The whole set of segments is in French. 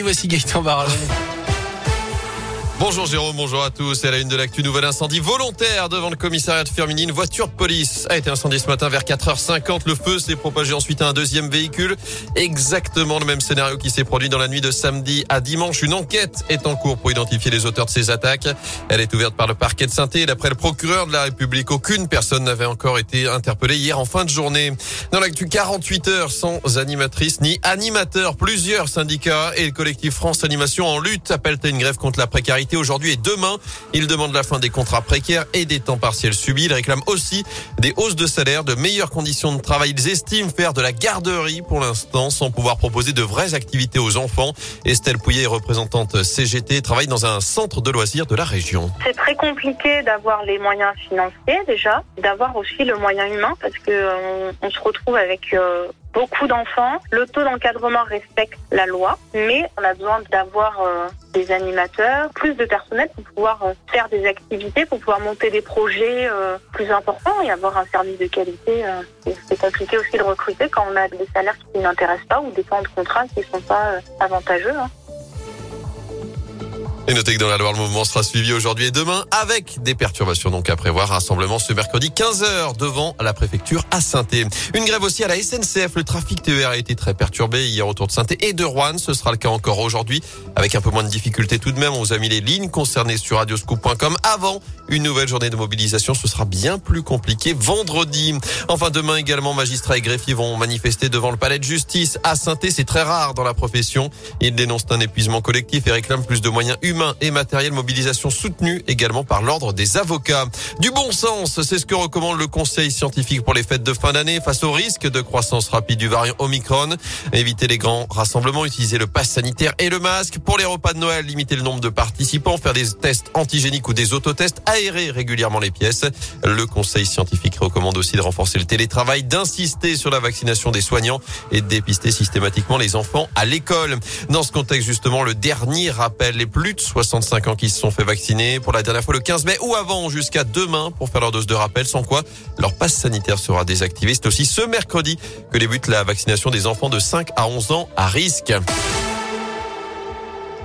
Voici Gaëtan Barallon. Bonjour Jérôme, bonjour à tous. À la une de l'actu, nouvel incendie volontaire devant le commissariat de Firminy. Une voiture de police a été incendiée ce matin vers 4h50. Le feu s'est propagé ensuite à un deuxième véhicule. Exactement le même scénario qui s'est produit dans la nuit de samedi à dimanche. Une enquête est en cours pour identifier les auteurs de ces attaques. Elle est ouverte par le parquet de saint D'après le procureur de la République, aucune personne n'avait encore été interpellée hier en fin de journée. Dans l'actu 48 heures sans animatrice ni animateur, plusieurs syndicats et le collectif France Animation en lutte appellent à une grève contre la précarité aujourd'hui et demain. Ils demandent la fin des contrats précaires et des temps partiels subis. Ils réclament aussi des hausses de salaire, de meilleures conditions de travail. Ils estiment faire de la garderie pour l'instant sans pouvoir proposer de vraies activités aux enfants. Estelle Pouillet, représentante CGT, travaille dans un centre de loisirs de la région. C'est très compliqué d'avoir les moyens financiers déjà, d'avoir aussi le moyen humain parce que euh, on, se retrouve avec euh, beaucoup d'enfants. Le taux d'encadrement respecte la loi, mais on a besoin d'avoir euh, des animateurs, plus de personnel pour pouvoir euh, faire des activités, pour pouvoir monter des projets euh, plus importants et avoir un service de qualité. c'est compliqué aussi de recruter quand on a des salaires qui n'intéressent pas ou des temps de contrat qui ne sont pas avantageux. Hein. Et notez que dans la Loire, le mouvement sera suivi aujourd'hui et demain avec des perturbations donc à prévoir. Rassemblement ce mercredi 15h devant la préfecture à saint Une grève aussi à la SNCF. Le trafic TER a été très perturbé hier autour de saint et de Rouen. Ce sera le cas encore aujourd'hui avec un peu moins de difficultés tout de même. On vous a mis les lignes concernées sur radioscoop.com avant une nouvelle journée de mobilisation. Ce sera bien plus compliqué vendredi. Enfin, demain également, magistrats et greffiers vont manifester devant le palais de justice à saint C'est très rare dans la profession. Ils dénoncent un épuisement collectif et réclament plus de moyens humains humain et matériel. Mobilisation soutenue également par l'ordre des avocats. Du bon sens, c'est ce que recommande le Conseil scientifique pour les fêtes de fin d'année face au risque de croissance rapide du variant Omicron. Éviter les grands rassemblements, utiliser le pass sanitaire et le masque. Pour les repas de Noël, limiter le nombre de participants, faire des tests antigéniques ou des autotests, aérer régulièrement les pièces. Le Conseil scientifique recommande aussi de renforcer le télétravail, d'insister sur la vaccination des soignants et de dépister systématiquement les enfants à l'école. Dans ce contexte, justement, le dernier rappel, les plus de 65 ans qui se sont fait vacciner pour la dernière fois le 15 mai ou avant jusqu'à demain pour faire leur dose de rappel, sans quoi leur passe sanitaire sera désactivé. C'est aussi ce mercredi que débute la vaccination des enfants de 5 à 11 ans à risque.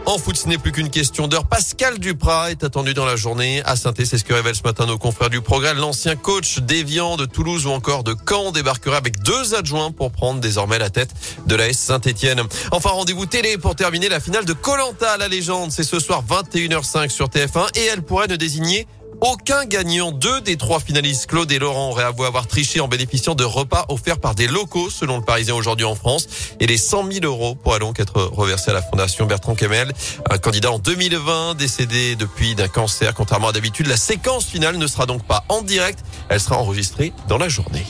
En foot, ce n'est plus qu'une question d'heure. Pascal Duprat est attendu dans la journée à saint C'est ce que révèle ce matin nos confrères du Progrès. L'ancien coach d'Evian, de Toulouse ou encore de Caen débarquera avec deux adjoints pour prendre désormais la tête de la S Saint-Etienne. Enfin, rendez-vous télé pour terminer la finale de Colanta, la légende. C'est ce soir 21h05 sur TF1 et elle pourrait ne désigner aucun gagnant. Deux des trois finalistes, Claude et Laurent, auraient avoué avoir triché en bénéficiant de repas offerts par des locaux, selon le Parisien aujourd'hui en France. Et les 100 000 euros pourraient donc être reversés à la Fondation Bertrand Kemel, un candidat en 2020, décédé depuis d'un cancer. Contrairement à d'habitude, la séquence finale ne sera donc pas en direct, elle sera enregistrée dans la journée.